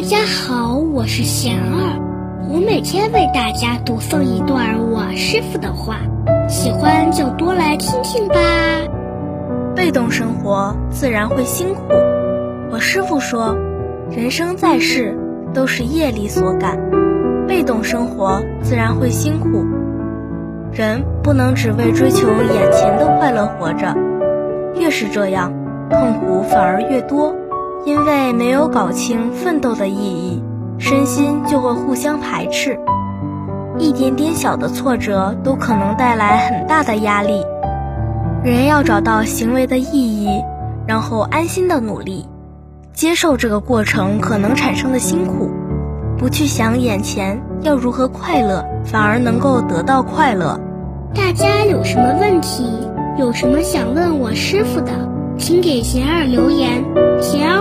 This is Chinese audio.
大家好，我是贤儿，我每天为大家读诵一段我师傅的话，喜欢就多来听听吧。被动生活自然会辛苦。我师傅说，人生在世都是业力所感，被动生活自然会辛苦。人不能只为追求眼前的快乐活着，越是这样，痛苦反而越多。因为没有搞清奋斗的意义，身心就会互相排斥，一点点小的挫折都可能带来很大的压力。人要找到行为的意义，然后安心的努力，接受这个过程可能产生的辛苦，不去想眼前要如何快乐，反而能够得到快乐。大家有什么问题，有什么想问我师傅的，请给贤儿留言。